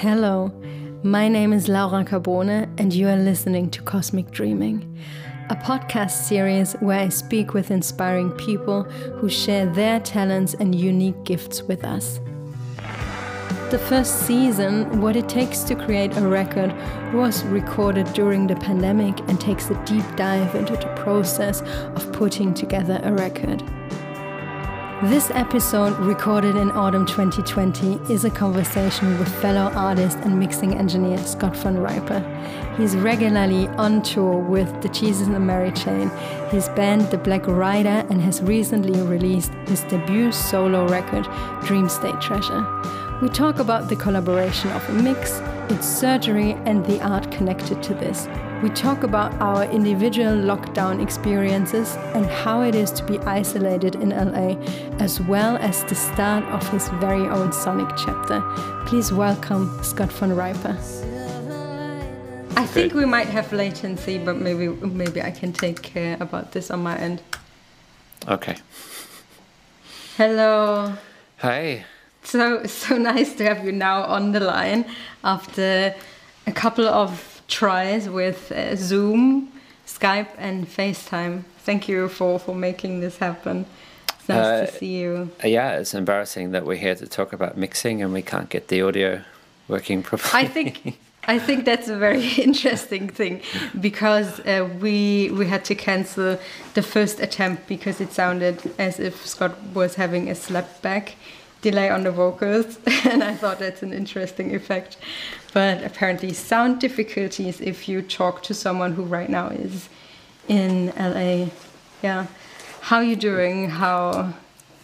Hello, my name is Laura Carbone, and you are listening to Cosmic Dreaming, a podcast series where I speak with inspiring people who share their talents and unique gifts with us. The first season, What It Takes to Create a Record, was recorded during the pandemic and takes a deep dive into the process of putting together a record. This episode, recorded in autumn 2020, is a conversation with fellow artist and mixing engineer Scott von Ryper. He's regularly on tour with the Jesus and Mary Chain, his band The Black Ryder, and has recently released his debut solo record, Dream State Treasure. We talk about the collaboration of a mix, its surgery, and the art connected to this. We talk about our individual lockdown experiences and how it is to be isolated in LA, as well as the start of his very own sonic chapter. Please welcome Scott von Ryper. I think we might have latency, but maybe maybe I can take care about this on my end. Okay. Hello. Hey. So so nice to have you now on the line after a couple of tries with uh, Zoom, Skype, and FaceTime. Thank you for for making this happen. It's nice Uh, to see you. Yeah, it's embarrassing that we're here to talk about mixing and we can't get the audio working properly. I think I think that's a very interesting thing because uh, we we had to cancel the first attempt because it sounded as if Scott was having a slapback delay on the vocals, and I thought that's an interesting effect. But apparently, sound difficulties if you talk to someone who right now is in LA. Yeah, how are you doing? How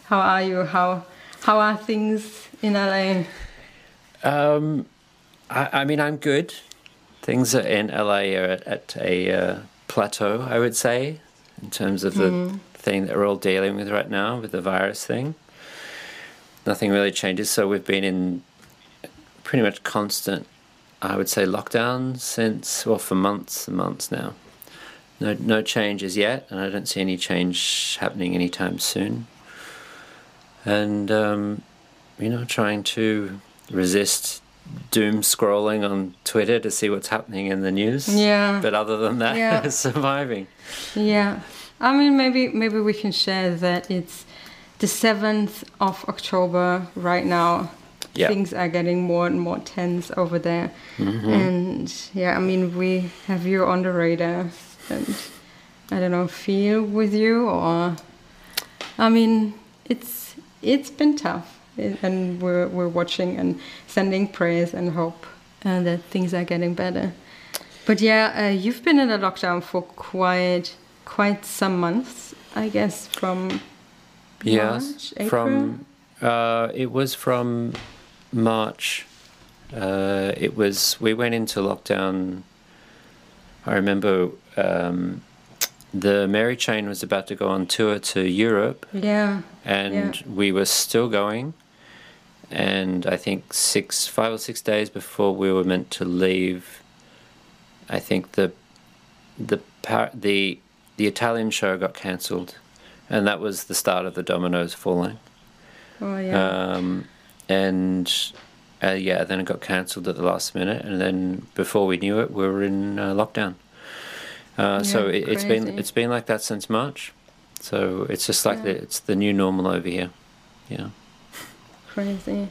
how are you? How how are things in LA? Um, I, I mean, I'm good. Things are in LA are at, at a uh, plateau, I would say, in terms of the Mm-hmm. thing that we're all dealing with right now with the virus thing. Nothing really changes. So we've been in pretty much constant, I would say, lockdown since, well, for months and months now. No, no changes yet, and I don't see any change happening anytime soon. And, um, you know, trying to resist doom scrolling on Twitter to see what's happening in the news. Yeah. But other than that, Yeah. surviving. Yeah, I mean maybe maybe we can share that it's the seventh of October right now. Yeah. Things are getting more and more tense over there, Mm-hmm. and yeah, I mean we have you on the radar, and I don't know feel with you or, I mean it's it's been tough, and we're we're watching and sending prayers and hope uh, that things are getting better. But yeah, uh, you've been in a lockdown for quite quite some months, I guess, from Yes. March? From uh, it was from March. Uh, it was we went into lockdown. I remember um, the Mary Chain was about to go on tour to Europe, yeah, and Yeah. we were still going. And I think six, five or six days before we were meant to leave, I think the the the the Italian show got cancelled, and that was the start of the dominoes falling. oh yeah, Um, and uh, yeah, then it got cancelled at the last minute, and then before we knew it, we were in uh, lockdown. Uh, so Yeah, it, it's been it's been like that since March. So it's just like Yeah. the, it's the new normal over here. Yeah. crazy.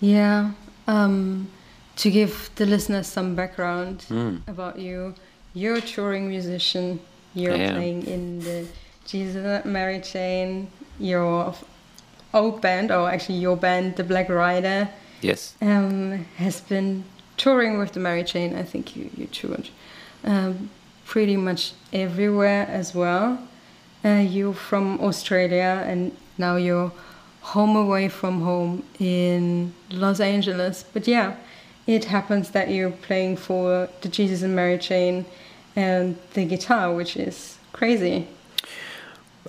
Yeah. Um, to give the listeners some background Mm. about you, you're a touring musician. You're playing in the Jesus and Mary Chain. Your old band, or actually your band, the Black Ryder. Yes. um, has been touring with the Mary Chain. I think you, you toured um, pretty much everywhere as well. Uh, you're from Australia and now you're home away from home in Los Angeles. But yeah, it happens that you're playing for the Jesus and Mary Chain and the guitar, which is crazy.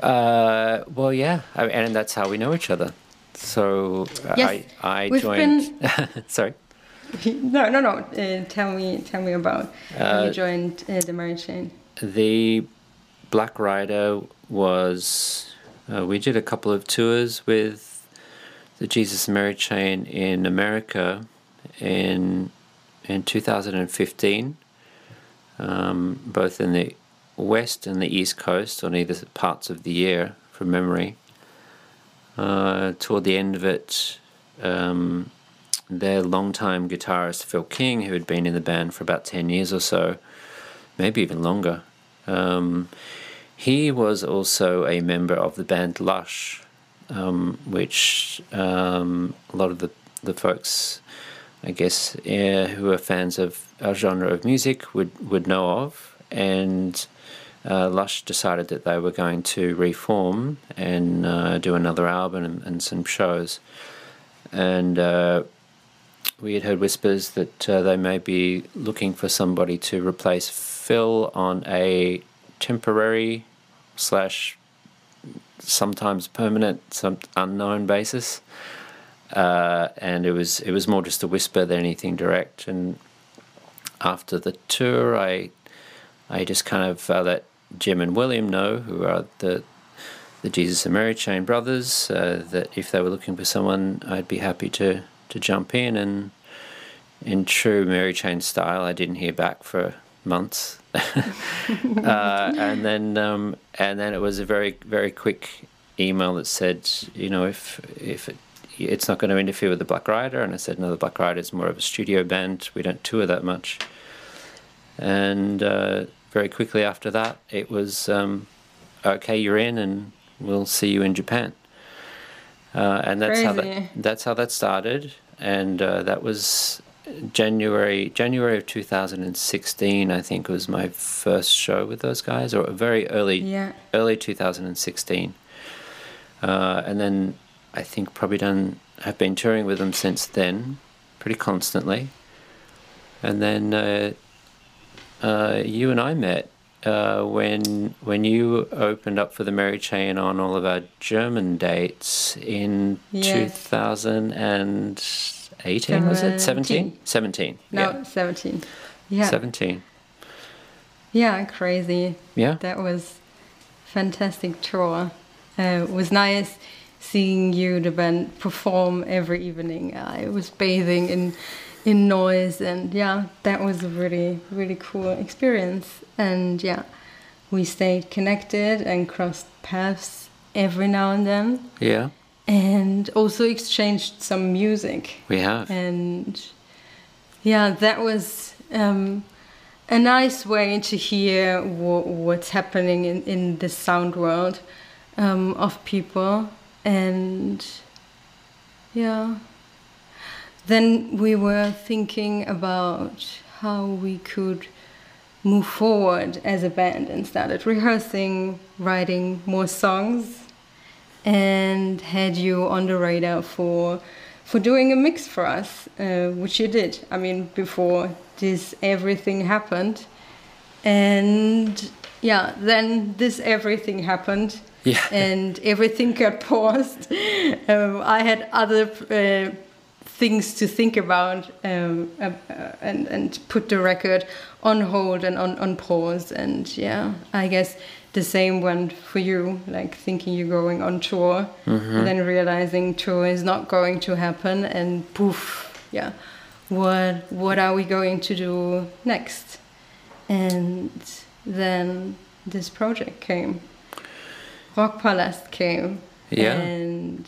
Uh, well, yeah, I, and that's how we know each other. So uh, Yes, I I we've joined. Sorry. no, no, no. Uh, tell me, tell me about how Uh, you joined uh, the Mary Chain. The Black Ryder was. Uh, we did a couple of tours with the Jesus Mary Chain in America, in in 2015, um, both in the west and the east coast on either parts of the year from memory. Uh, toward the end of it, um, their longtime guitarist Phil King, who had been in the band for about 10 years or so, maybe even longer, um, he was also a member of the band Lush, um, which um, a lot of the, the folks, I guess, uh, who are fans of our genre of music would, would know of. And uh, Lush decided that they were going to reform and uh, do another album and, and, some shows. And uh, we had heard whispers that uh, they may be looking for somebody to replace Phil on a temporary slash sometimes permanent, some unknown basis. Uh, and it was it was more just a whisper than anything direct. And after the tour, I I just kind of uh, let Jim and William know, who are the the Jesus and Mary Chain brothers, uh, that if they were looking for someone, I'd be happy to to jump in. And in true Mary Chain style, I didn't hear back for months, uh, and then um, and then it was a very very quick email that said, you know, if if it, it's not going to interfere with the Black Ryder, and I said, no, the Black Ryder is more of a studio band. We don't tour that much, and uh, very quickly after that, it was um, okay, you're in, and we'll see you in Japan. Uh, and that's Crazy. how that that's how that started, and uh, that was January January of 2016. I think was my first show with those guys, or very early Yeah. early 2016. Uh, and then I think probably done have been touring with them since then, pretty constantly. And then uh, uh, you and I met uh, when when you opened up for the Mary Chain on all of our German dates in Yes. 2018 was it 17 17 No, yeah 17. Yeah. 17 Yeah, crazy. yeah That was fantastic tour. Uh, it was nice seeing you, the band, perform every evening. I was bathing in in noise, and yeah, that was a really really cool experience. And yeah, we stayed connected and crossed paths every now and then, yeah. And also exchanged some music. We have. And yeah that was um, a nice way to hear wha- what's happening in, in the sound world um, of people. And yeah then we were thinking about how we could move forward as a band and started rehearsing writing more songs and had you on the radar for for doing a mix for us, uh, which you did. I mean, before this everything happened, and yeah, then this everything happened, Yeah. and everything got paused. Um, I had other uh, things to think about, um, uh, uh, and and put the record on hold and on on pause, and yeah, I guess the same went for you, like thinking you're going on tour, and then realizing tour is not going to happen, and poof, yeah, what what are we going to do next? And then this project came, Rockpalast came, Yeah. and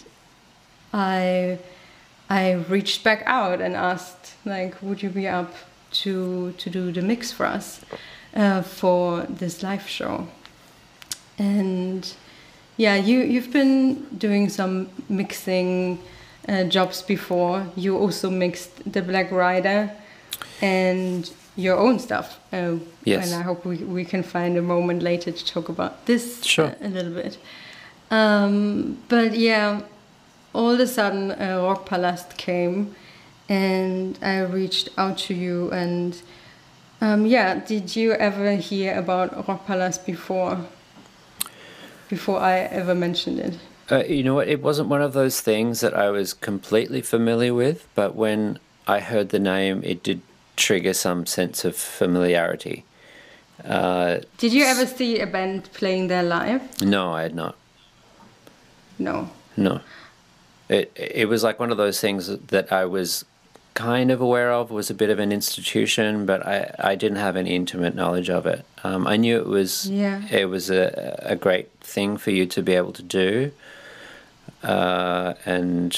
I I reached back out and asked, like, would you be up to to do the mix for us uh, for this live show? And yeah, you you've been doing some mixing uh, jobs before. You also mixed the Black Ryder and your own stuff. Uh, Yes. And I hope we, we can find a moment later to talk about this Sure. uh, a little bit. Um, but yeah, all of a sudden, uh, Rockpalast came, and I reached out to you. And um, yeah, did you ever hear about Rockpalast before? Before I ever mentioned it. Uh, you know what? It wasn't one of those things that I was completely familiar with, but when I heard the name, it did trigger some sense of familiarity. Uh, Did you ever see a band playing there live? no, I had not. No. No. It it was like one of those things that I was kind of aware of was a bit of an institution, but I, I didn't have any intimate knowledge of it. Um, I knew it was Yeah. it was a, a great thing for you to be able to do, uh, and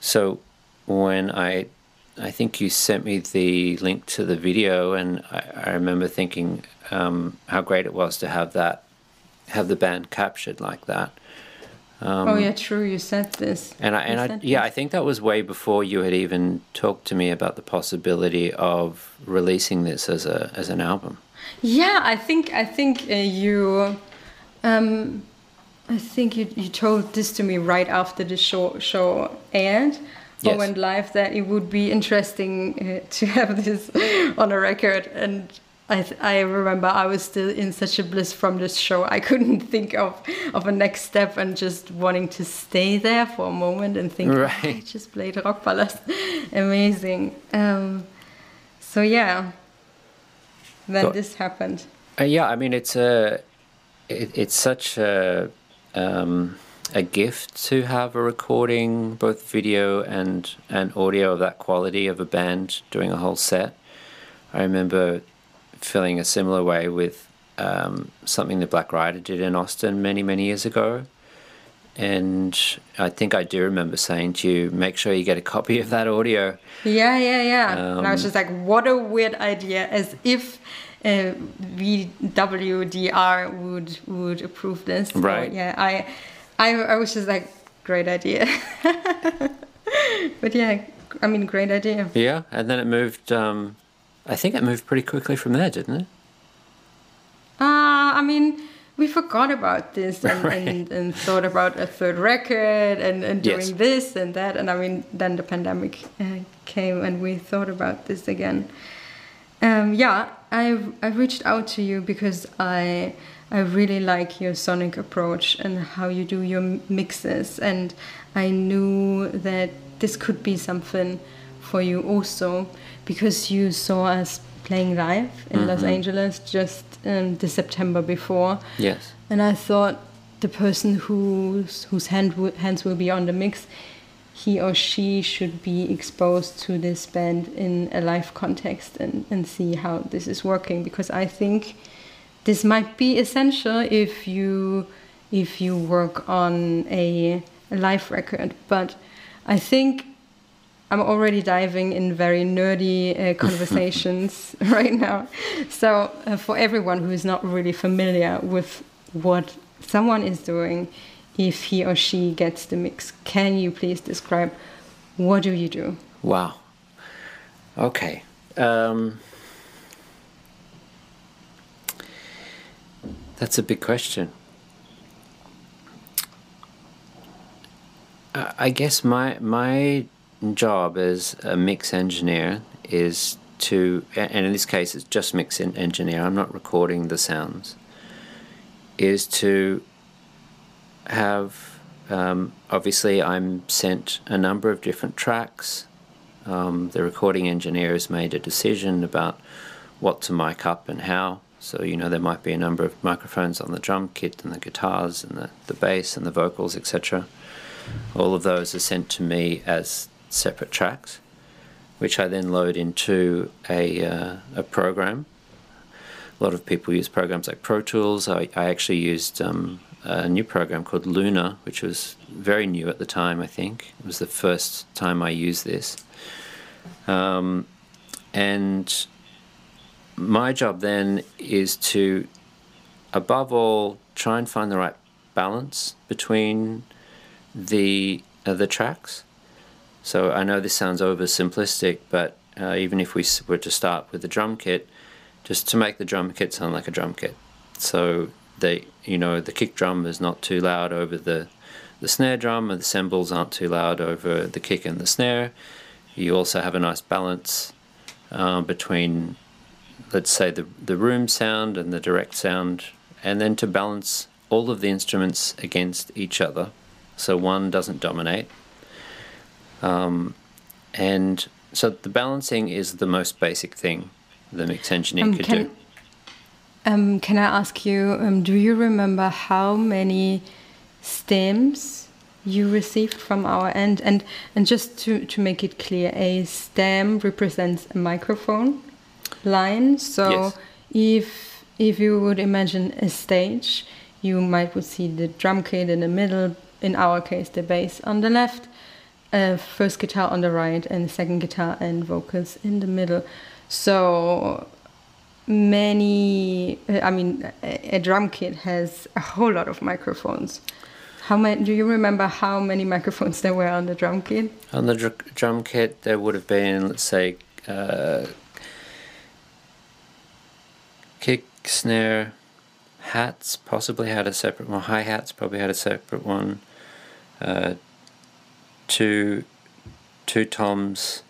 so when I I think you sent me the link to the video, and I, I remember thinking um, how great it was to have that have the band captured like that. Oh yeah, true. You said this. And I, and I, yeah, I think that was way before you had even talked to me about the possibility of releasing this as a as an album. Yeah, I think I think uh, you, um, I think you, you told this to me right after the show show aired or Yes. went live that it would be interesting uh, to have this on a record and. I, th- I remember I was still in such a bliss from this show. I couldn't think of, of a next step and just wanting to stay there for a moment and think, "Oh, I Right. just played Rockpalast. Amazing. Um, so yeah, then Got- this happened. Uh, yeah, I mean it's a it, it's such a um, a gift to have a recording, both video and and audio of that quality of a band doing a whole set. I remember feeling a similar way with um, something that Black Ryder did in Austin many many years ago. And I think I do remember saying to you, make sure you get a copy of that audio. Yeah, yeah, yeah. and I was Um, just like, what a weird idea, as if uh, VWDR would would approve this. So, Right. yeah, I, I, I was just like, great idea. but yeah, I mean, great idea. Yeah, and then it moved. Um, I think it moved pretty quickly from there, didn't it? Uh, I mean, we forgot about this and, Right. and, and thought about a third record and, and doing Yes. this and that. And I mean, then the pandemic uh, came and we thought about this again. Um, yeah, I I reached out to you because I I really like your sonic approach and how you do your mixes, and I knew that this could be something for you also because you saw us playing live in Los Angeles just um, the September before, Yes. and I thought the person whose whose hand w- hands will be on the mix, he or she should be exposed to this band in a live context and, and see how this is working because I think this might be essential if you if you work on a, a live record. But I think I'm already diving in very nerdy uh, conversations right now. So, uh, for everyone who is not really familiar with what someone is doing, if he or she gets the mix, can you please describe what do you do? Wow. Okay. Um, that's a big question. I I guess my my job as a mix engineer is to, and in this case it's just mix engineer. I'm not recording the sounds. Is to have um, obviously I'm sent a number of different tracks. Um, the recording engineer has made a decision about what to mic up and how. So you know there might be a number of microphones on the drum kit and the guitars and the, the bass and the vocals, etc. All of those are sent to me as separate tracks, which I then load into a uh, a program. A lot of people use programs like Pro Tools. I, I actually used um, a new program called Luna, which was very new at the time, I think. It was the first time I used this. Um, and my job then is to, above all, try and find the right balance between the uh, the tracks. So I know this sounds oversimplistic, but uh, even if we were to start with the drum kit, just to make the drum kit sound like a drum kit. So they, you know, the kick drum is not too loud over the the snare drum, and the cymbals aren't too loud over the kick and the snare. You also have a nice balance uh, between, let's say, the the room sound and the direct sound, and then to balance all of the instruments against each other, so one doesn't dominate. Um, and so the balancing is the most basic thing the mix engineer Um, could can, do. um, can I ask you, um, do you remember how many stems you received from our end, and and just to to make it clear, a stem represents a microphone line. So Yes. if if you would imagine a stage, you might would see the drum kit in the middle. In our case, the bass on the left, uh, first guitar on the right, and second guitar and vocals in the middle. So many. uh, I mean, a, a drum kit has a whole lot of microphones. How many? Do you remember how many microphones there were on the drum kit? On the dr- drum kit, there would have been, let's say, uh, kick, snare, hats possibly had a separate one. Hi hats probably had a separate one. Two, two toms.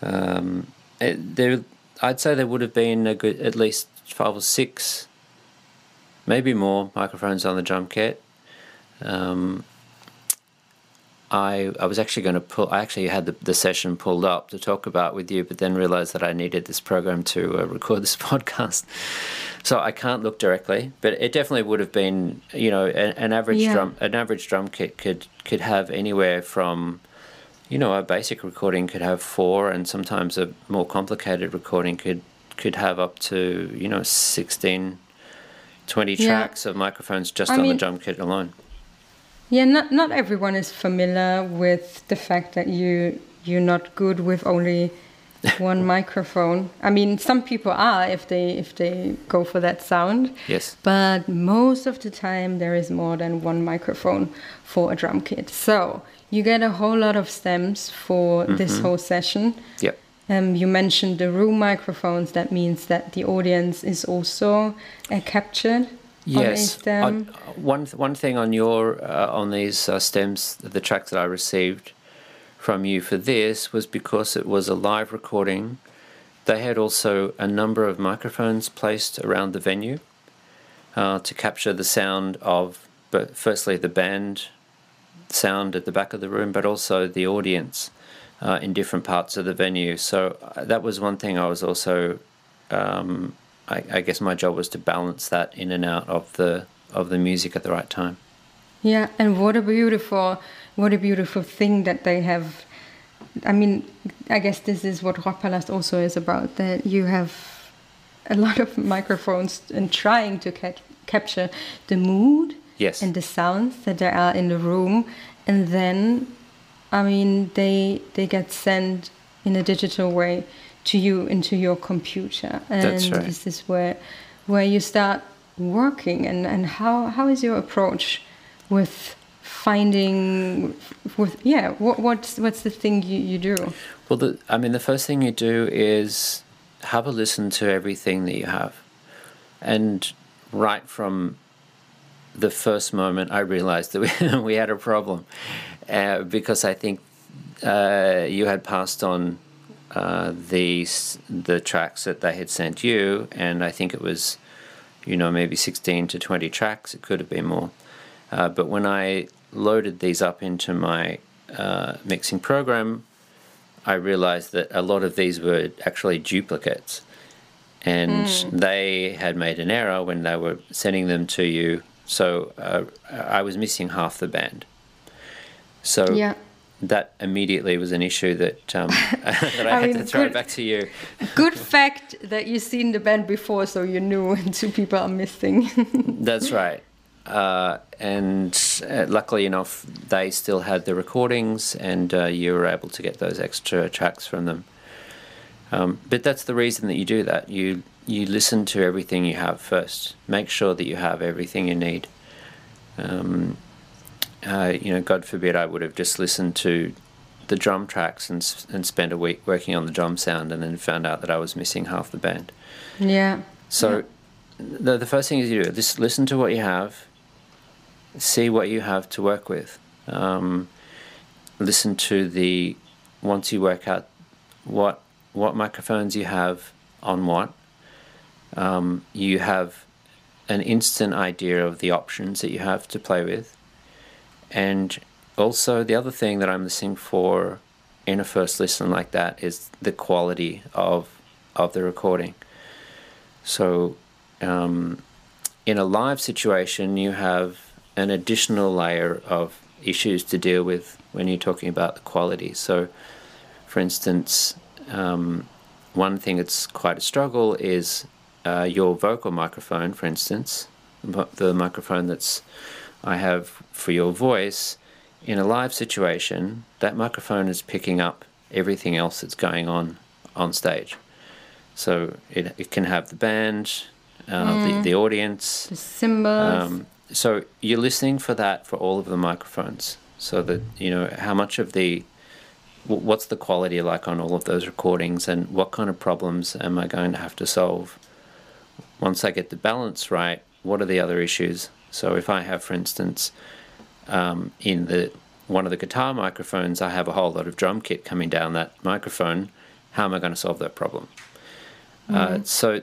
Um, it, there, I'd say there would have been a good at least five or six, maybe more microphones on the drum kit. Um, I I was actually going to pull. I actually had the, the session pulled up to talk about with you, but then realized that I needed this program to uh, record this podcast, so I can't look directly. But it definitely would have been, you know, an, an average Yeah. drum an average drum kit could could have anywhere from, you know, a basic recording could have four, and sometimes a more complicated recording could could have up to you know 16, 20 Yeah. tracks of microphones just I on mean- the drum kit alone. Yeah, not not everyone is familiar with the fact that you you're not good with only one microphone. I mean, some people are if they if they go for that sound, Yes. but most of the time there is more than one microphone for a drum kit. So you get a whole lot of stems for this whole session. Yep. Um, you mentioned the room microphones. That means that the audience is also uh, captured Yes. On- one th- one thing on your uh, on these uh, stems, the tracks that I received from you for this was because it was a live recording. They had also a number of microphones placed around the venue uh, to capture the sound of, but firstly the band sound at the back of the room, but also the audience uh, in different parts of the venue. So uh, that was one thing I was also um, I, I guess my job was to balance that in and out of the of the music at the right time. Yeah, and what a beautiful, what a beautiful thing that they have. I mean, I guess this is what Rockpalast also is about. That you have a lot of microphones and trying to ca- capture the mood Yes. and the sounds that there are in the room, and then, I mean, they they get sent in a digital way to you into your computer, and That's right. this is where where you start working. And and how how is your approach with finding with yeah what what's what's the thing you, you do Well, the, I mean, the first thing you do is have a listen to everything that you have, and right from the first moment, I realized that we, we had a problem uh, because I think uh, you had passed on uh, the the tracks that they had sent you, and I think it was, you know, maybe sixteen to twenty tracks. It could have been more, uh, but when I loaded these up into my uh, mixing program, I realized that a lot of these were actually duplicates. And they had made an error when they were sending them to you. So uh, I was missing half the band. So yeah that immediately was an issue that, um, that I, I had mean, to throw good- back to you. good fact that you've seen the band before so you knew two people are missing That's right. Uh, and uh, luckily enough, they still had the recordings, and uh, you were able to get those extra tracks from them. Um, but that's the reason that you do that. You you listen to everything you have first. Make sure that you have everything you need. Um, uh, you know, God forbid I would have just listened to the drum tracks and and spent a week working on the drum sound, and then found out that I was missing half the band. yeah So the the first thing is you do just listen to what you have, see what you have to work with. Um, listen to the once you work out what what microphones you have on what. Um, you have an instant idea of the options that you have to play with, and also the other thing that I'm listening for in a first listen like that is the quality of of the recording. So, um, in a live situation, you have an additional layer of issues to deal with when you're talking about the quality. So, for instance, um, one thing that's quite a struggle is uh, your vocal microphone, for instance, the microphone that's I have for your voice. In a live situation, that microphone is picking up everything else that's going on on stage. So it, it can have the band, uh, mm. the, the audience, the cymbals. Um, so you're listening for that for all of the microphones, so that you know how much of the what's the quality like on all of those recordings, and what kind of problems am I going to have to solve. Once I get the balance right, what are the other issues? So if I have, for instance, um, in the one of the guitar microphones, I have a whole lot of drum kit coming down that microphone. How am I going to solve that problem? Uh, mm-hmm. Uh, so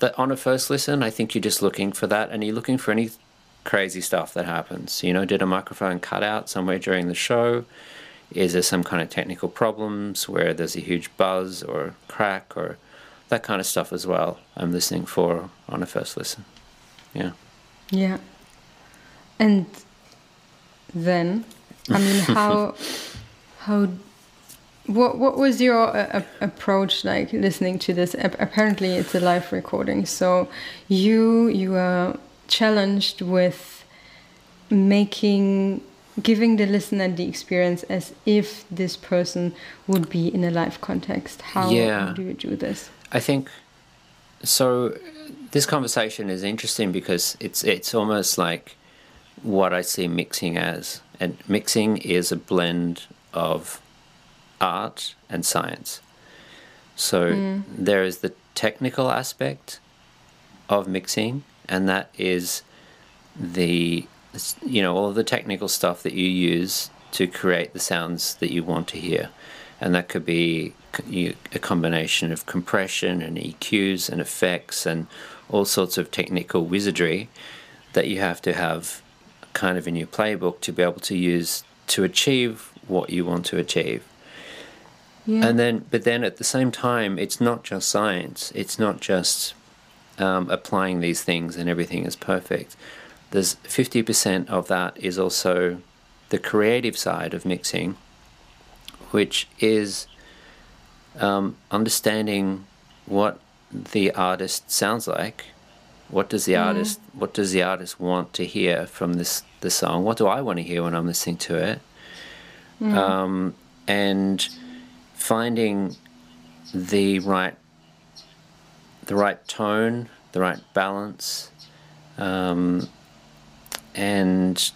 that on a first listen, I think you're just looking for that, and you're looking for any crazy stuff that happens. You know, did a microphone cut out somewhere during the show? Is there some kind of technical problems where there's a huge buzz or crack or that kind of stuff as well? I'm listening for on a first listen. Yeah. Yeah. And then, I mean, how, how, what what was your uh, approach like listening to this? apparently, it's a live recording, so you you are challenged with making giving the listener the experience as if this person would be in a live context. How yeah. do you do this? I think so. This conversation is interesting because it's it's almost like what I see mixing as, and mixing is a blend of art and science. So mm. there is the technical aspect of mixing, and that is the you know all of the technical stuff that you use to create the sounds that you want to hear, and that could be a combination of compression and EQs and effects and all sorts of technical wizardry that you have to have kind of in your playbook to be able to use to achieve what you want to achieve. Yeah. And then, but then at the same time, it's not just science. It's not just um, applying these things and everything is perfect. There's 50% of that is also the creative side of mixing, which is um, understanding what the artist sounds like. What does the mm. artist What does the artist want to hear from this the song? What do I want to hear when I'm listening to it? Mm. Um, and finding the right the right tone, the right balance, um, and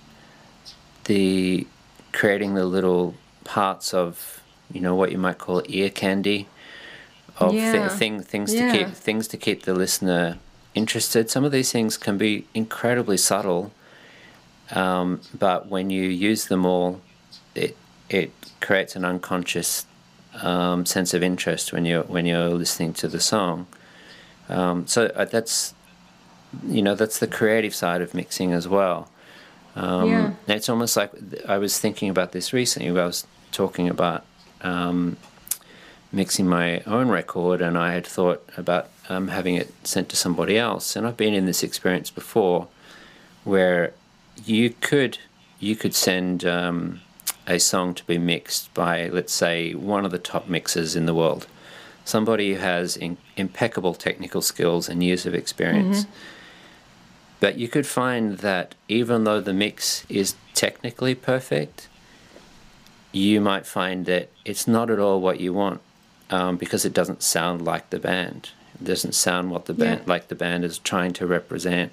the creating the little parts of you know what you might call ear candy of yeah. th- thing, things yeah. to keep things to keep the listener interested. Some of these things can be incredibly subtle, um, but when you use them all, it it creates an unconscious um, sense of interest when you're when you're listening to the song. Um, so uh, that's you know that's the creative side of mixing as well. Um, yeah. It's almost like I was thinking about this recently. I was talking about um, mixing my own record, and I had thought about um, having it sent to somebody else. And I've been in this experience before, where you could you could send um, a song to be mixed by, let's say, one of the top mixers in the world somebody who has in, impeccable technical skills and years of experience. Mm-hmm. But you could find that even though the mix is technically perfect, you might find that it's not at all what you want um, because it doesn't sound like the band. It doesn't sound what the band yeah. like the band is trying to represent.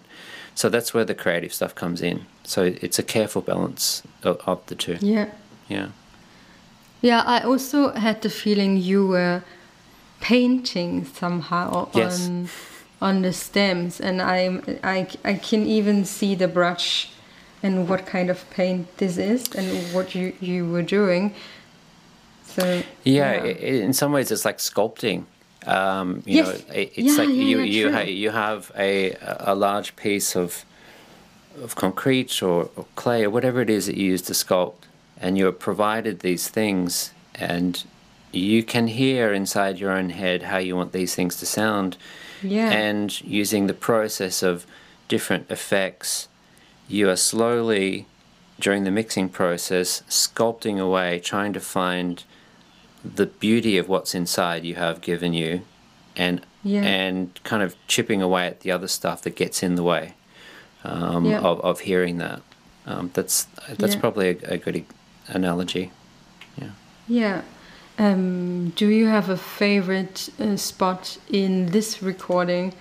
So that's where the creative stuff comes in. So it's a careful balance of, of the two. Yeah. Yeah. Yeah, I also had the feeling you were painting somehow yes. on on the stems, and I, I I can even see the brush and what kind of paint this is and what you you were doing. So yeah, yeah. in some ways it's like sculpting. Um, you yes. know, it's yeah, like yeah, you you ha- you have a a large piece of of concrete or, or clay or whatever it is that you use to sculpt, and you're provided these things, and you can hear inside your own head how you want these things to sound. Yeah. And using the process of different effects, you are slowly during the mixing process, sculpting away, trying to find the beauty of what's inside you have given you, and Yeah. and kind of chipping away at the other stuff that gets in the way um, Yeah. of of hearing that. Um, that's that's Yeah. probably a, a good analogy. Yeah. Um, do you have a favorite uh, spot in this recording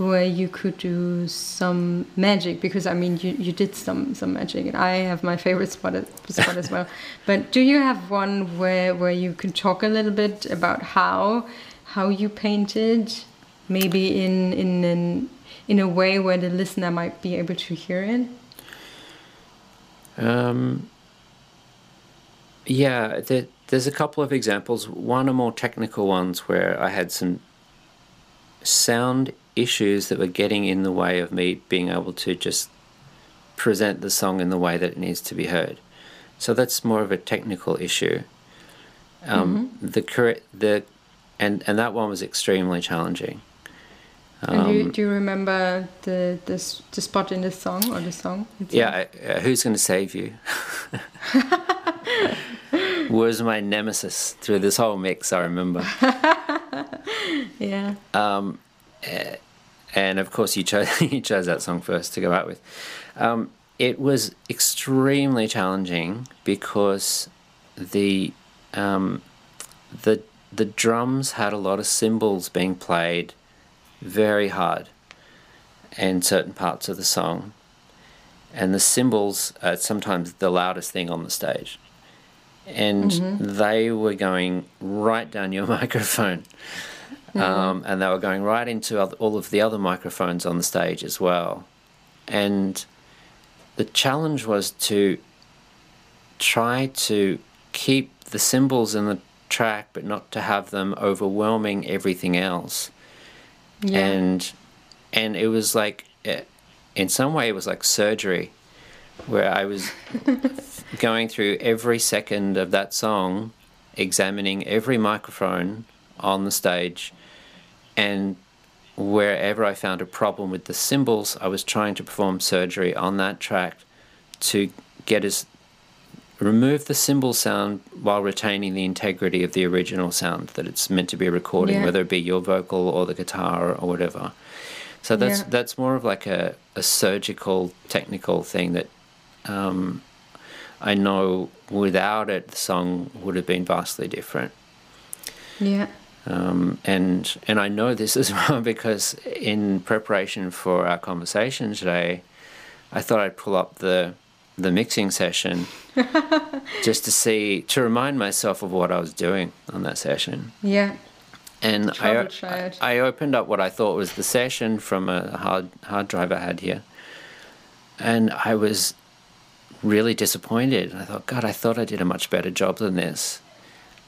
where you could do some magic? Because I mean, you, you did some some magic, and I have my favorite spot as, spot as well. But do you have one where where you can talk a little bit about how how you painted, maybe in in an, in a way where the listener might be able to hear it? Um, yeah, there, there's a couple of examples. One are more technical ones where I had some sound issues that were getting in the way of me being able to just present the song in the way that it needs to be heard. So that's more of a technical issue. Um, The correct the and and that one was extremely challenging. and do you, Um, do you remember the, the the spot in the song or the song? itself? Yeah, uh, who's going to save you? was my nemesis through this whole mix. I remember, Yeah. And of course you chose you chose that song first to go out with. Um, it was extremely challenging because the um, the the drums had a lot of cymbals being played very hard in certain parts of the song. And the cymbals are sometimes the loudest thing on the stage. And they were going right down your microphone. Um, and they were going right into all of the other microphones on the stage as well. And the challenge was to try to keep the cymbals in the track, but not to have them overwhelming everything else. Yeah. And and it was like, eh, in some way, it was like surgery, where I was going through every second of that song, examining every microphone on the stage, and wherever I found a problem with the cymbals, I was trying to perform surgery on that track to get as remove the cymbal sound while retaining the integrity of the original sound that it's meant to be recording, Yeah. whether it be your vocal or the guitar or whatever. So that's Yeah. that's more of like a, a surgical technical thing that um, I know without it the song would have been vastly different. yeah. Um, and and I know this as well because in preparation for our conversation today, I thought I'd pull up the the mixing session just to see to remind myself of what I was doing on that session. Yeah. And I, Troubleshoot. I opened up what I thought was the session from a hard hard drive I had here, and I was really disappointed. I thought, God, I thought I did a much better job than this.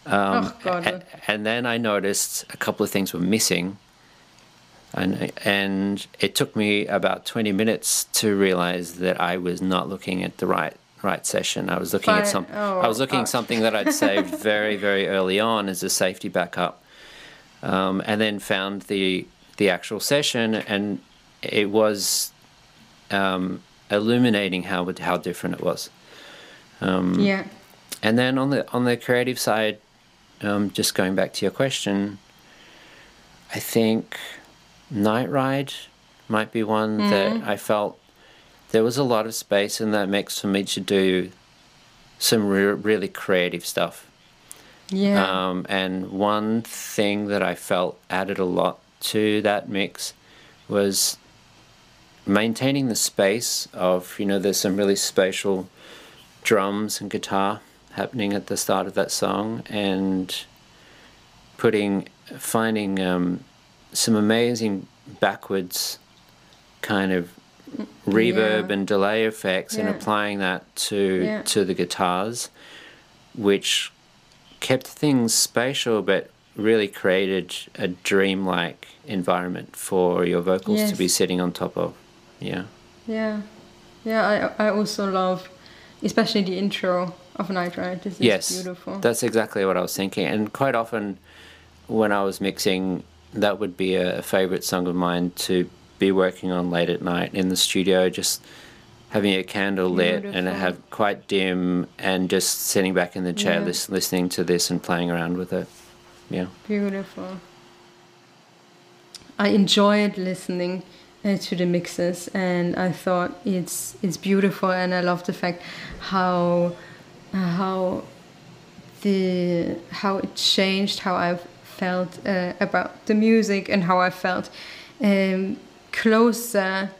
Um, oh God. a- and then I noticed a couple of things were missing. And, and it took me about 20 minutes to realize that I was not looking at the right right session. I was looking Fine. at some Oh, I was looking gosh. at something that I'd saved very very early on as a safety backup. Um, and then found the the actual session and it was um, illuminating how how different it was. Um, yeah. and then on the on the creative side, um, just going back to your question, I think Night Ride might be one that I felt there was a lot of space in that mix for me to do some re- really creative stuff. Yeah. Um, and one thing that I felt added a lot to that mix was maintaining the space of, you know, there's some really spatial drums and guitar happening at the start of that song and putting, finding um, some amazing backwards kind of reverb Yeah. and delay effects and applying that to Yeah. to the guitars which kept things spatial but really created a dreamlike environment for your vocals to be sitting on top of. Yeah. yeah. Yeah. I I also love, especially the intro of Night Ride. This is yes. beautiful. That's exactly what I was thinking. And quite often when I was mixing, that would be a favorite song of mine to be working on late at night in the studio, just having a candle lit and Beautiful. have quite dim and just sitting back in the chair Yeah. lis- listening to this and playing around with it. Yeah. Beautiful. I enjoyed listening uh, to the mixes, and I thought it's it's beautiful, and I love the fact how how the how it changed how I felt uh, about the music and how I felt um, closer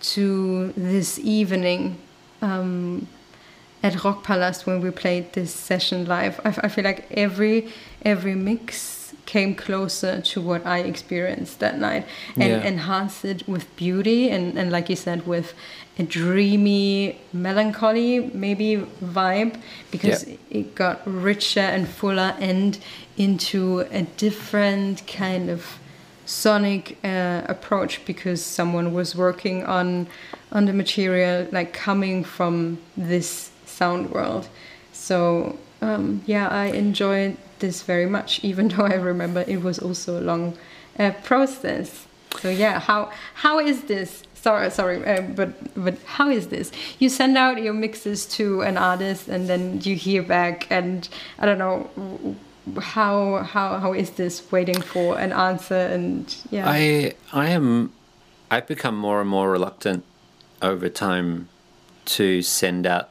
to this evening um, at Rockpalast when we played this session live. I, I feel like every every mix came closer to what I experienced that night and Yeah. enhanced it with beauty and, and like you said with a dreamy melancholy maybe vibe because Yeah. it got richer and fuller and into a different kind of sonic uh, approach because someone was working on on the material like coming from this sound world so um, yeah i enjoyed this very much even though i remember it was also a long uh, process so yeah how how is this sorry sorry uh, but but how is this? You send out your mixes to an artist and then you hear back and i don't know how how how is this waiting for an answer and yeah. I I am I've become more and more reluctant over time to send out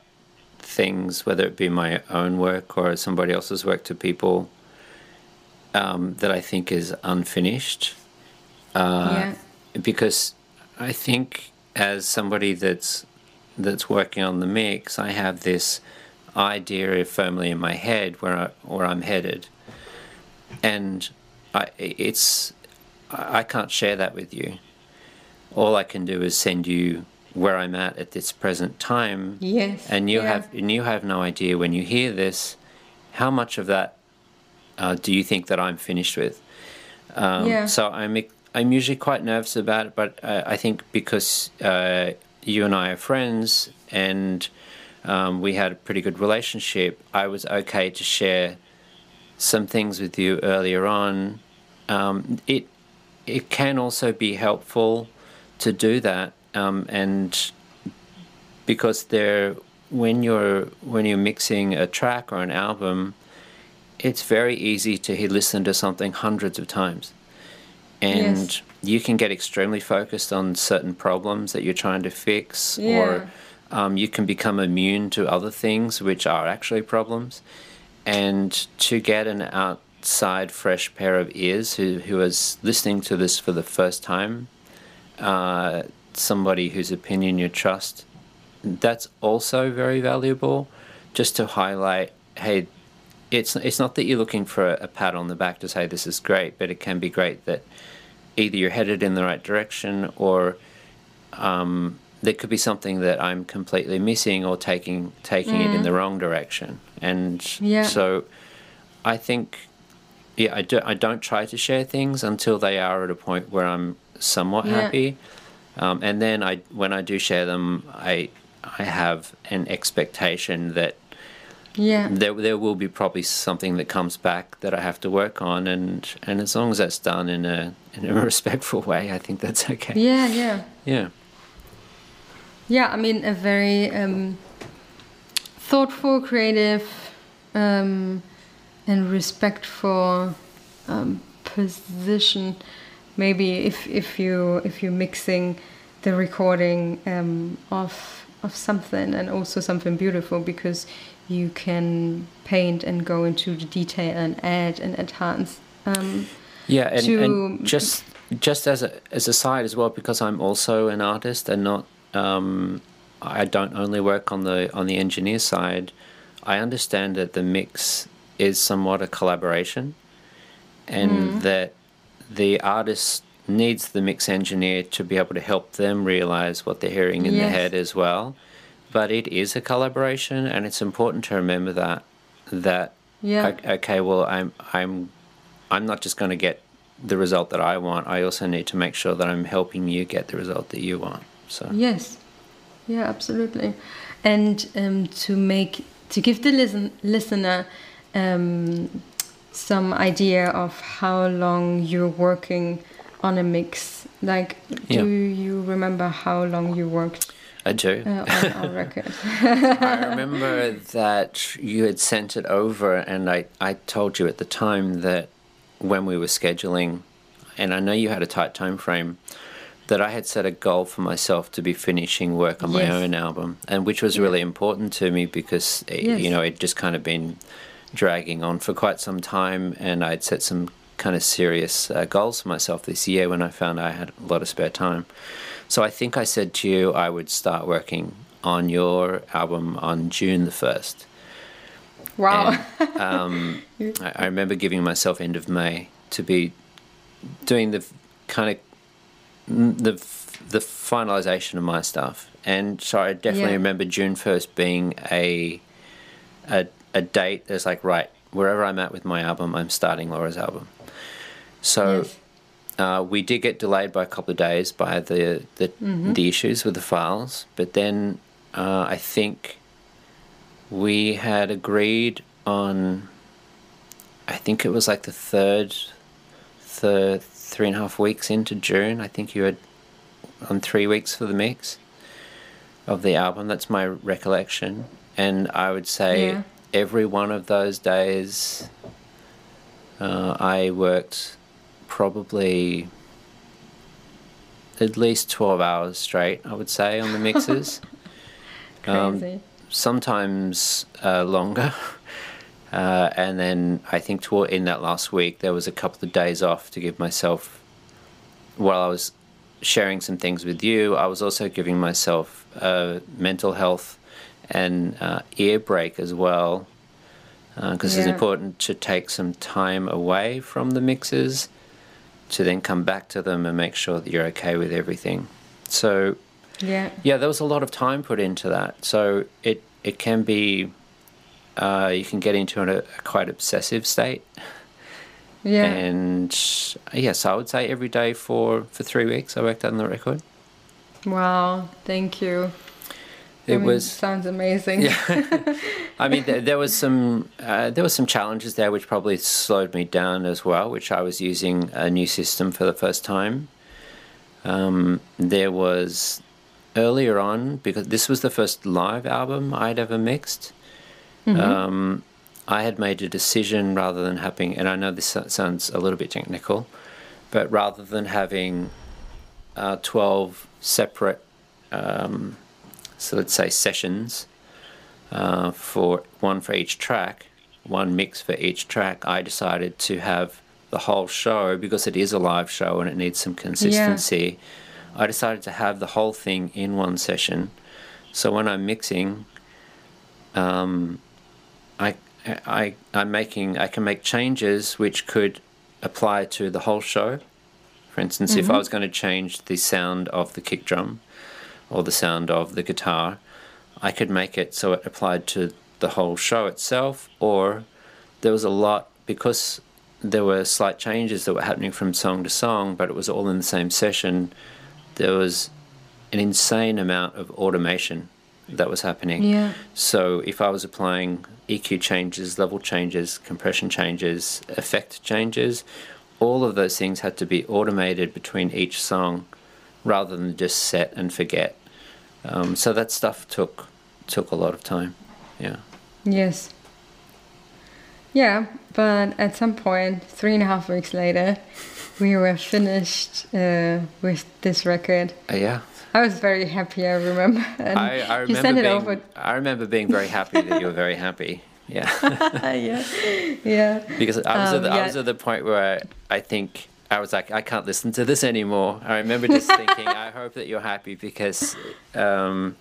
things, whether it be my own work or somebody else's work, to people um, that I think is unfinished. Uh, yeah. because I think as somebody that's that's working on the mix, I have this idea firmly in my head where I, where I'm headed, and I it's I can't share that with you. All I can do is send you where I'm at at this present time, yes and you yeah. have and you have no idea when you hear this how much of that uh, do you think that I'm finished with. Um, Yeah. So I'm I'm usually quite nervous about it, but uh, I think because uh, you and I are friends and um, we had a pretty good relationship, I was okay to share some things with you earlier on. Um, it it can also be helpful to do that, um, and because they're when you're when you're mixing a track or an album, it's very easy to listen to something hundreds of times, and Yes. you can get extremely focused on certain problems that you're trying to fix, Yeah. or um, you can become immune to other things which are actually problems, and to get an outside fresh pair of ears who who is listening to this for the first time, uh, somebody whose opinion you trust that's also very valuable just to highlight hey it's it's not that you're looking for a, a pat on the back to say this is great but it can be great that either you're headed in the right direction or um, there could be something that I'm completely missing or taking taking it in the wrong direction and Yeah. so I think yeah I, do, I don't try to share things until they are at a point where I'm somewhat Yeah. happy um, and then I when I do share them I I have an expectation that yeah. There there will be probably something that comes back that I have to work on and and as long as that's done in a in a respectful way I think that's okay. Yeah yeah. Yeah. Yeah, I mean, a very um, thoughtful, creative, um, and respectful um, position. Maybe if, if you if you're mixing the recording um, of of something and also something beautiful because you can paint and go into the detail and add and enhance. Um, yeah and, To- and just just as a as a side as well because I'm also an artist and not um, I don't only work on the on the engineer side I understand that the mix is somewhat a collaboration and that the artist needs the mix engineer to be able to help them realize what they're hearing in their head as well but it is a collaboration and it's important to remember that that yeah. okay well i'm i'm i'm not just going to get the result that i want i also need to make sure that i'm helping you get the result that you want so Yes, yeah, absolutely, and um, to make to give the listen, listener um, some idea of how long you're working on a mix. Like, do Yeah. you remember how long you worked? I do. uh, on our record. I remember that you had sent it over, and I, I told you at the time that when we were scheduling, and I know you had a tight time frame, that I had set a goal for myself to be finishing work on my Yes. own album, and which was really important to me because it, Yes. you know it just kind of been dragging on for quite some time, and I'd set some kind of serious uh, goals for myself this year when I found I had a lot of spare time. So I think I said to you I would start working on your album on June the first. Wow. And, um, I, I remember giving myself end of May to be doing the kind of the the finalization of my stuff, and so I definitely Yeah. remember June first being a a a date that's like right wherever I'm at with my album, I'm starting Laura's album. So. Yes. Uh, we did get delayed by a couple of days by the the, the issues with the files, but then uh, I think we had agreed on. I think it was like the third, third three and a half weeks into June. I think you had on three weeks for the mix of the album. That's my recollection, and I would say Yeah. every one of those days, uh, I worked probably at least 12 hours straight, I would say, on the mixes. Um, sometimes uh, longer. Uh, and then I think toward in that last week, there was a couple of days off to give myself, while I was sharing some things with you, I was also giving myself uh, mental health and uh, ear break as well. Because it's Yeah. important to take some time away from the mixes to then come back to them and make sure that you're okay with everything. So, yeah. yeah, there was a lot of time put into that. So it it can be uh, you can get into a, a quite obsessive state. Yeah. And yes, I would say every day for for three weeks I worked on the record. wow. Thank you. I It mean, was sounds amazing. yeah. I mean, there, there was some uh, there was some challenges there which probably slowed me down as well. Which I was using a new system for the first time. Um, there was earlier on because this was the first live album I'd ever mixed. Um, I had made a decision rather than having, and I know this sounds a little bit technical, but rather than having uh, twelve separate um, so let's say sessions uh, for one for each track, one mix for each track. I decided to have the whole show because it is a live show and it needs some consistency. I decided to have the whole thing in one session. So when I'm mixing, um, I, I, I'm making, I can make changes which could apply to the whole show. For instance, if I was going to change the sound of the kick drum, or the sound of the guitar, I could make it so it applied to the whole show itself, or there was a lot because there were slight changes that were happening from song to song, but it was all in the same session. There was an insane amount of automation that was happening. Yeah. So if I was applying EQ changes, level changes, compression changes, effect changes, all of those things had to be automated between each song rather than just set and forget. Um, so that stuff took took a lot of time. Yeah. Yes. Yeah, but at some point, three and a half weeks later, we were finished uh, with this record. Uh, yeah. I was very happy. I remember. And I, I you remember sent it being, over. I remember being very happy that you were very happy. Yeah. yeah, yeah, because I was, Um, at the, I was at the point where I think I was like, I can't listen to this anymore. I remember just thinking, I hope that you're happy because um,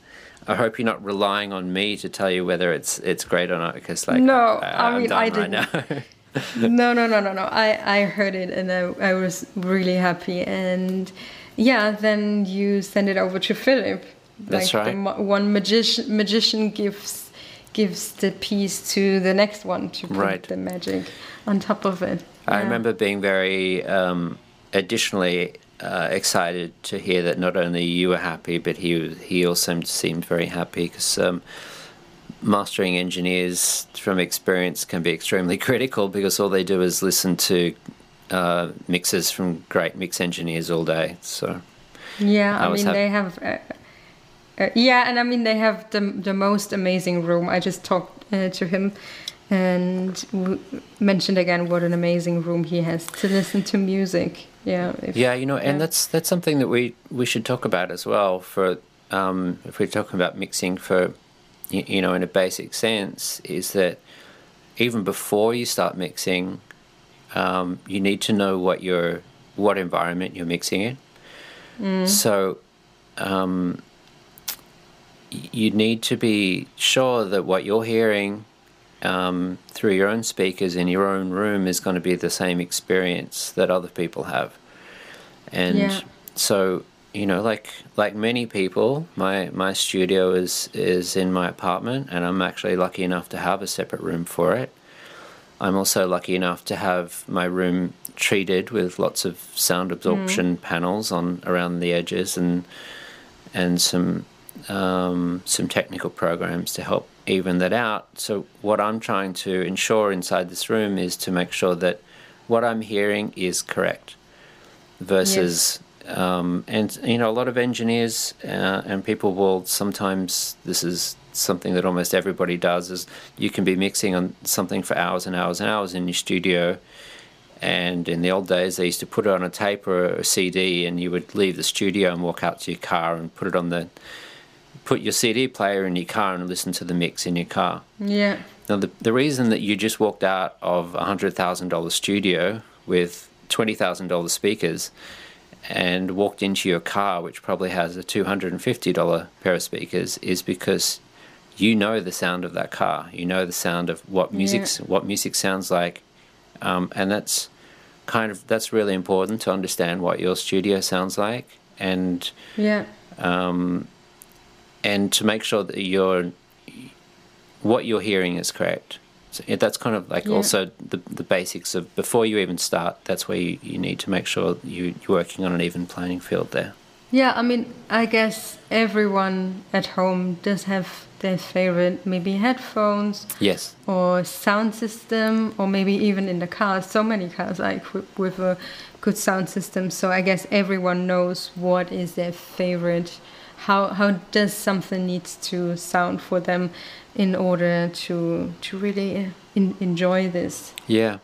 I hope you're not relying on me to tell you whether it's it's great or not. Because like, No, I, I mean, I right didn't. now. no, no, no, no, no. I I heard it and I I was really happy. And yeah, then you send it over to Philip. That's like right. The one magician magician gives gives the piece to the next one to put Right. the magic on top of it. I Yeah. remember being very um, additionally uh, excited to hear that not only you were happy, but he he also seemed very happy because um, mastering engineers from experience can be extremely critical because all they do is listen to uh, mixes from great mix engineers all day. So Yeah, I I, mean hap- they have a, uh, yeah, and I mean they have the the most amazing room. I just talked uh, to him and w- mentioned again what an amazing room he has to listen to music. Yeah. if- Yeah, you know, and that's that's something that we we should talk about as well. For um, if we're talking about mixing for, you, you know, in a basic sense, is that even before you start mixing, um, you need to know what your what environment you're mixing in. So, um, you need to be sure that what you're hearing um, through your own speakers in your own room is going to be the same experience that other people have. And Yeah. so, you know, like like many people, my my studio is is in my apartment, and I'm actually lucky enough to have a separate room for it. I'm also lucky enough to have my room treated with lots of sound absorption panels on around the edges and and some um, some technical programs to help even that out. So what I'm trying to ensure inside this room is to make sure that what I'm hearing is correct versus um, and you know a lot of engineers uh, and people will sometimes this is something that almost everybody does is you can be mixing on something for hours and hours and hours in your studio and in the old days they used to put it on a tape or a cd and you would leave the studio and walk out to your car and put it on the put your cd player in your car and listen to the mix in your car Yeah. now, the, the reason that you just walked out of a hundred thousand dollar studio with twenty thousand dollar speakers and walked into your car, which probably has a two hundred and fifty dollar pair of speakers, is because you know the sound of that car. You know the sound of what music Yeah. what music sounds like, um, and that's kind of that's really important to understand what your studio sounds like and Yeah. um, and to make sure that you're what you're hearing is correct. So that's kind of like Yeah. also the the basics of before you even start. That's where you, you need to make sure you you're working on an even playing field there. Yeah, I mean, I guess everyone at home does have their favorite, maybe headphones Yes. or sound system, or maybe even in the car. So many cars are equipped with a good sound system. So I guess everyone knows what is their favorite. How how does something needs to sound for them in order to to really uh, in, enjoy this? Yeah.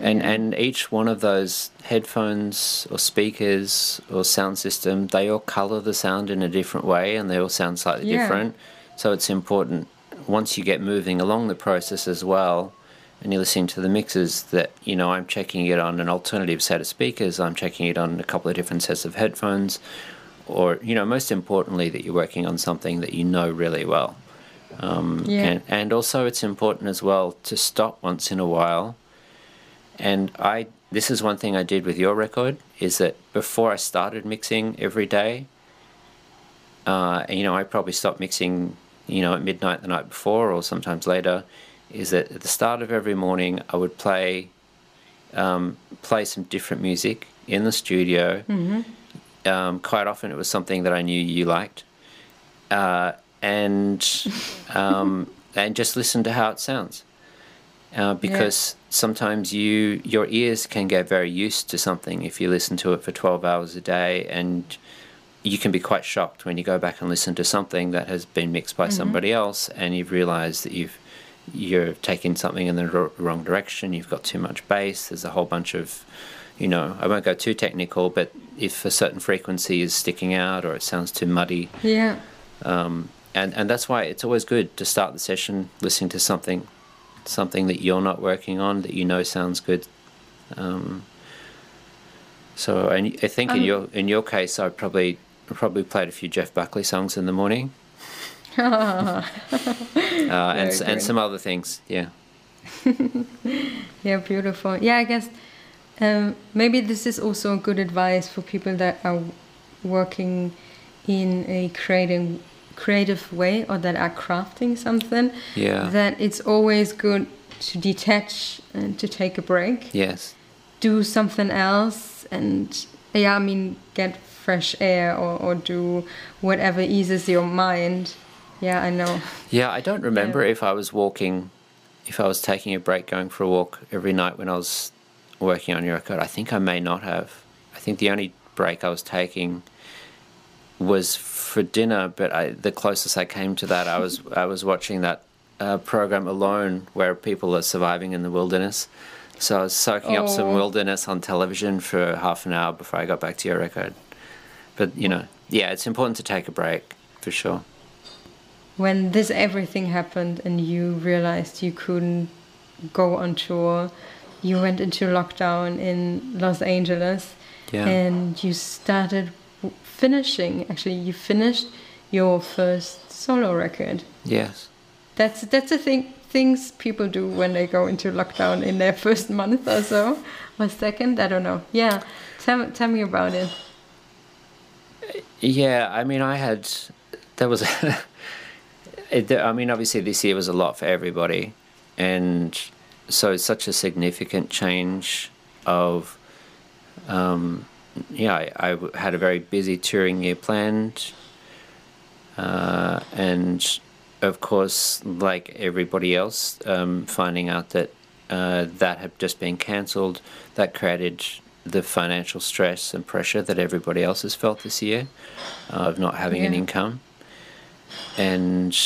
And and each one of those headphones or speakers or sound system, they all color the sound in a different way and they all sound slightly Yeah. different. So it's important once you get moving along the process as well and you're listening to the mixes that, you know, I'm checking it on an alternative set of speakers, I'm checking it on a couple of different sets of headphones, or, you know, most importantly that you're working on something that you know really well. Um, Yeah. and, and also it's important as well to stop once in a while and I this is one thing I did with your record is that before I started mixing every day, uh, you know, I probably stopped mixing, you know, at midnight the night before or sometimes later. Is that at the start of every morning I would play, um, play some different music in the studio. Um, quite often it was something that I knew you liked, uh, and um, and just listen to how it sounds. Uh, because sometimes you your ears can get very used to something if you listen to it for 12 hours a day and you can be quite shocked when you go back and listen to something that has been mixed by somebody else and you've realized that you've you're taking something in the r- wrong direction you've got too much bass there's a whole bunch of you know i won't go too technical but if a certain frequency is sticking out or it sounds too muddy Yeah. um, and and that's why it's always good to start the session listening to something something that you're not working on that you know sounds good um, so and I think in Um, your in your case I probably I probably played a few Jeff Buckley songs in the morning uh, and and some other things yeah Yeah, beautiful. Yeah, I guess um, maybe this is also good advice for people that are working in a creating creative way or that are crafting something. yeah That it's always good to detach and to take a break, yes do something else, and yeah, I mean, get fresh air or, or do whatever eases your mind. Yeah, I know. Yeah, I don't remember Yeah. if I was walking, if I was taking a break, going for a walk every night when I was working on your record. I think I may not have. I think the only break I was taking was for dinner, but I, the closest I came to that, I was I was watching that uh, program Alone, where people are surviving in the wilderness. So I was soaking up some Oh. wilderness on television for half an hour before I got back to your record. But you know, yeah, it's important to take a break for sure. When this everything happened and you realized you couldn't go on tour, you went into lockdown in Los Angeles Yeah. and you started finishing. Actually, you finished your first solo record. Yes. That's that's the thing things people do when they go into lockdown in their first month or so or second. I don't know. Yeah, tell tell me about it. Yeah, I mean, I had there was. it, I mean, obviously, this year was a lot for everybody, and so it's such a significant change of. Um, yeah, I had a very busy touring year planned, uh, and of course, like everybody else, um, finding out that uh, that had just been cancelled, that created the financial stress and pressure that everybody else has felt this year uh, of not having an income. And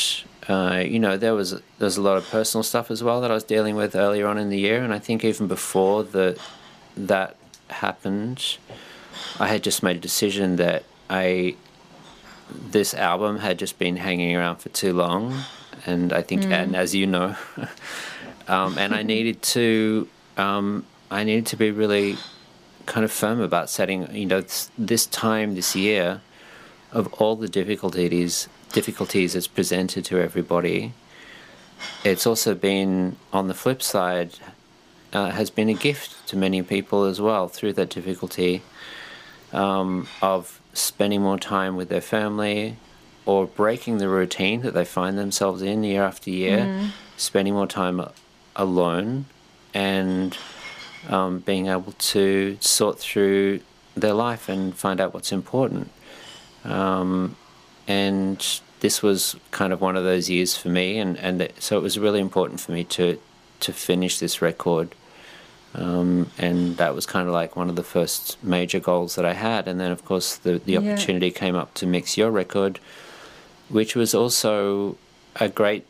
uh, you know, there was there's a lot of personal stuff as well that I was dealing with earlier on in the year, and I think even before the that happened, I had just made a decision that I this album had just been hanging around for too long, and I think, and as you know, um, and I needed to, um, I needed to be really kind of firm about setting, you know, this, this time this year, of all the difficulties difficulties it's presented to everybody. It's also been on the flip side, uh, has been a gift to many people as well through that difficulty um, of spending more time with their family or breaking the routine that they find themselves in year after year, spending more time alone and um, being able to sort through their life and find out what's important. Um, and this was kind of one of those years for me, and, and it- so it was really important for me to to finish this record. Um, and that was kind of like one of the first major goals that I had. And then, of course, the, the Yeah. opportunity came up to mix your record, which was also a great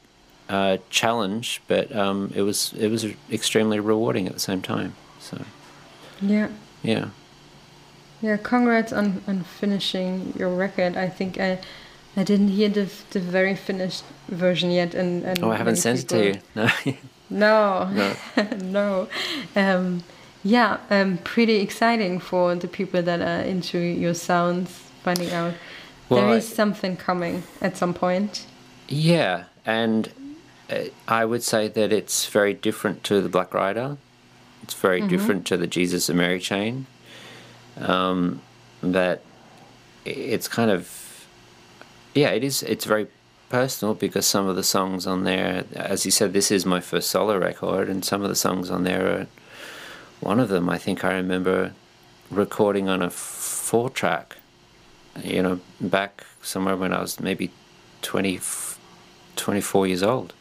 uh, challenge, but um, it was it was extremely rewarding at the same time. So Yeah. yeah, Yeah, congrats on, on finishing your record. I think I I didn't hear the the very finished version yet, and, and oh, I haven't sent it to you. No, No, no. no. Um, yeah, um, pretty exciting for the people that are into your sounds. Finding out Well, there I- something coming at some point. Yeah, and uh, I would say that it's very different to the Black Ryder. It's very different to the Jesus and Mary chain. Um, that it's kind of yeah, it is. It's very personal because some of the songs on there, as you said, this is my first solo record, and some of the songs on there are one of them. I think I remember recording on a four track. You know, back somewhere when I was maybe 20, 24 years old.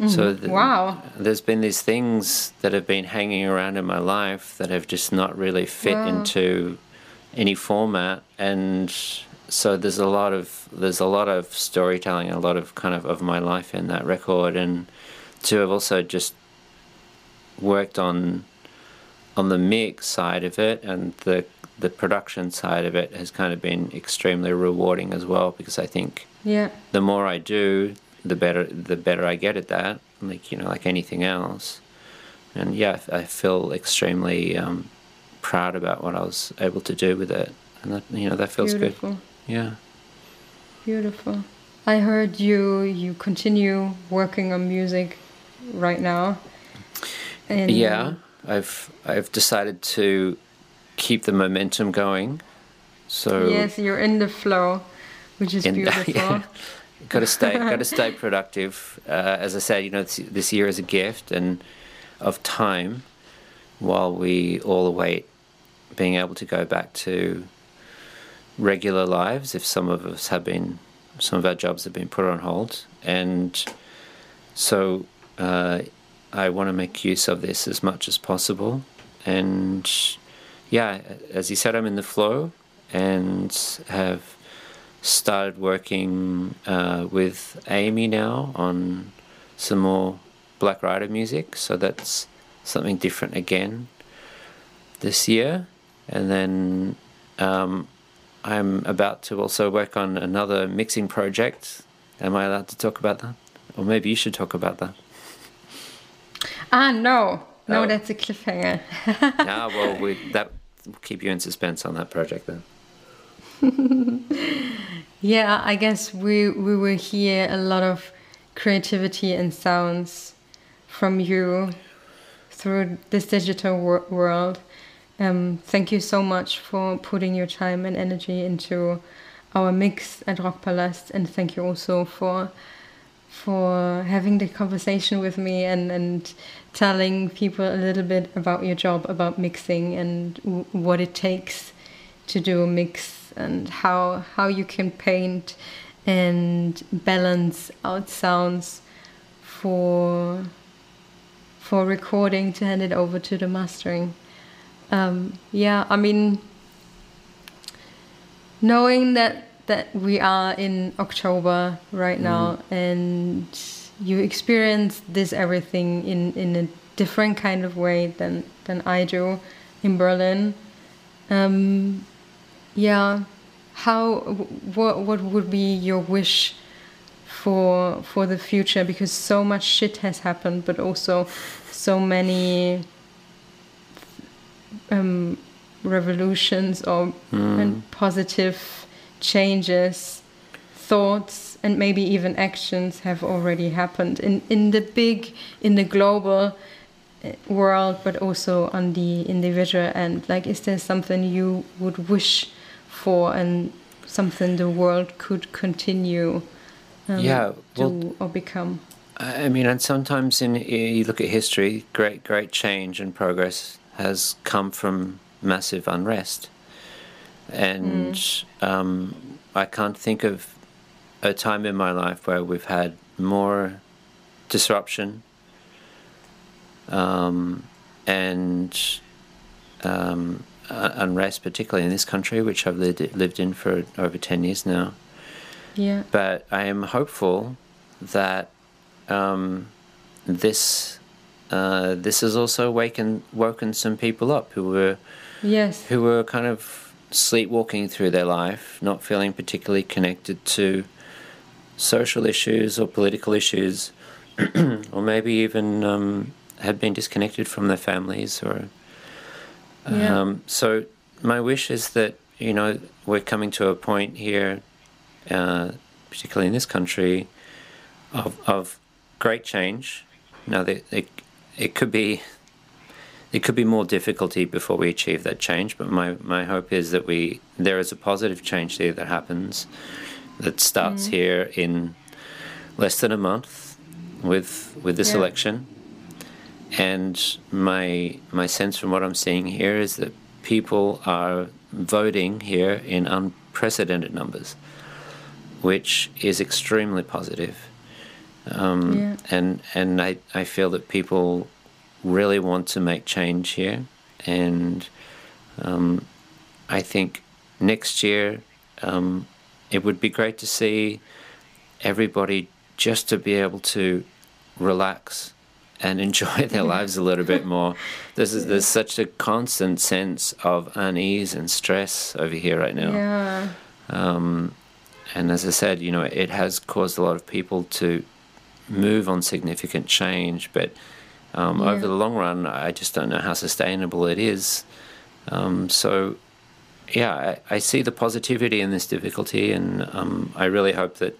Mm-hmm. So th- Wow. there's been these things that have been hanging around in my life that have just not really fit Wow. into any format, and so there's a lot of there's a lot of storytelling, a lot of kind of of my life in that record, and to have also just worked on on the mix side of it and the the production side of it has kind of been extremely rewarding as well because I think Yeah, the more I do, the better the better I get at that. Like you know, like anything else. And yeah, I feel extremely um, proud about what I was able to do with it, and that you know that feels beautiful, good. Yeah. beautiful. I heard you you continue working on music right now. And Yeah, I've I've decided to keep the momentum going. So Yes, you're in the flow, which is in- beautiful. yeah. got to stay got to stay productive uh, as i said you know this, this year is a gift and of time while we all await being able to go back to regular lives if some of us have been some of our jobs have been put on hold. And so uh, i want to make use of this as much as possible. And yeah as you said i'm in the flow and have started working uh, with Amy now on some more Black Ryder music, so that's something different again this year. And then um, I'm about to also work on another mixing project. Am I allowed to talk about that? Or maybe you should talk about that. Ah, no. No, oh. that's a cliffhanger. ah, well, we, that will keep you in suspense on that project then. yeah, I guess we we will hear a lot of creativity and sounds from you through this digital wor world. Um, thank you so much for putting your time and energy into our mix at Rockpalast, and thank you also for for having the conversation with me and and telling people a little bit about your job, about mixing, and what it takes to do a mix, and how how you can paint and balance out sounds for for recording to hand it over to the mastering um, yeah, I mean, knowing that that we are in October right now mm. and you experience this everything in in a different kind of way than than I do in Berlin. Um, yeah, how what what would be your wish for for the future? Because so much shit has happened, but also so many um, revolutions or mm. and positive changes, thoughts, and maybe even actions have already happened in in the big, in the global uh, world, but also on the individual end. Like, is there something you would wish for, and something the world could continue? Um, yeah, well, do or become. I mean, and sometimes in you look at history, great, great change and progress has come from massive unrest. And mm. um, I can't think of a time in my life where we've had more disruption um, and um, unrest, particularly in this country, which I've lived, lived in for over 10 years now. Yeah. But I am hopeful that um, this uh, this has also waken woken some people up who were yes who were kind of sleepwalking through their life, not feeling particularly connected to social issues or political issues, or maybe even um, had been disconnected from their families or. Yeah. Um, so my wish is that you know we're coming to a point here, uh, particularly in this country, of of great change. Now, they, they, it could be it could be more difficulty before we achieve that change. But my, my hope is that we there is a positive change there that happens that starts mm. here in less than a month with with this yeah. election. And my my sense from what I'm seeing here is that people are voting here in unprecedented numbers, which is extremely positive. Um, yeah. And and I, I feel that people really want to make change here, and um, I think next year um, it would be great to see everybody just to be able to relax and enjoy their lives a little bit more. There's there's such a constant sense of unease and stress over here right now. Yeah. Um, and as I said, you know, it has caused a lot of people to move on significant change, but um, yeah. over the long run, I just don't know how sustainable it is. Um, so, yeah, I, I, see the positivity in this difficulty, and um, I really hope that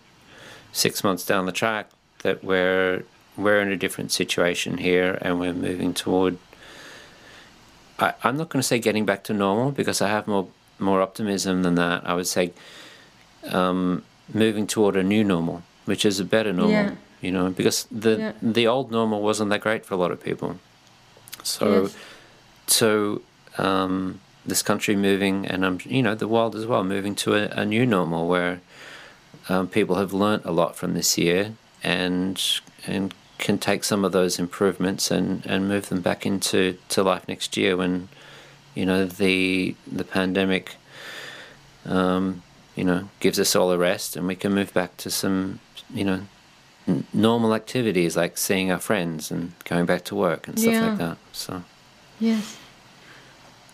six months down the track that we're we're in a different situation here, and we're moving toward. I, I'm not going to say getting back to normal because I have more more optimism than that. I would say um, moving toward a new normal, which is a better normal. Yeah you know, because the yeah. the old normal wasn't that great for a lot of people. So, yes. so um, this country moving, and um, you know, the world as well, moving to a, a new normal where um, people have learnt a lot from this year and and can take some of those improvements and, and move them back into to life next year when you know the the pandemic um, you know, gives us all a rest, and we can move back to some, you know, normal activities like seeing our friends and going back to work and stuff Yeah. like that. So Yes.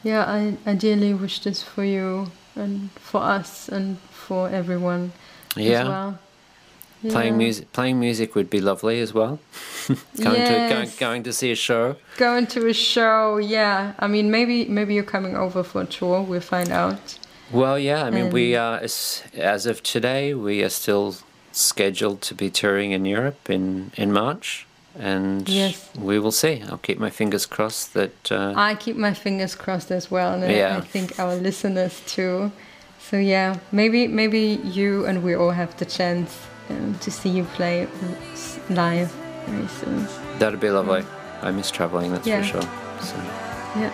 Yeah, I ideally wish this for you and for us and for everyone yeah, as well. playing music, playing music would be lovely as well. going to going, going to see a show. Going to a show, yeah. I mean, maybe maybe you're coming over for a tour. We'll find out. Well, yeah, I mean, we are as, as of today, we are still scheduled to be touring in Europe in in March, and Yes. we will see. I'll keep my fingers crossed that. Uh, I keep my fingers crossed as well, and I- Yeah. I think our listeners too. So yeah, maybe maybe you and we all have the chance um, to see you play live very soon. That'd be lovely. I miss traveling, that's Yeah. for sure. So, Yeah.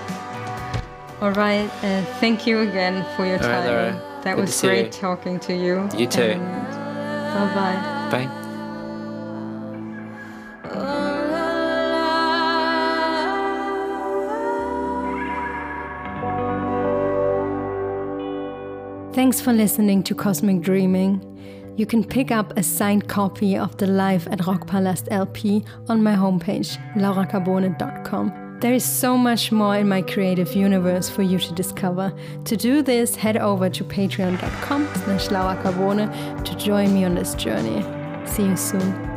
All right. Uh, thank you again for your All right, time. Laura. That Good was great you. talking to you. You too. Bye. bye. Bye. Thanks for listening to Cosmic Dreaming. You can pick up a signed copy of the Live at Rockpalast LP on my homepage, lauracarbone.com. There is so much more in my creative universe for you to discover. To do this, head over to patreon.com slash to join me on this journey. See you soon.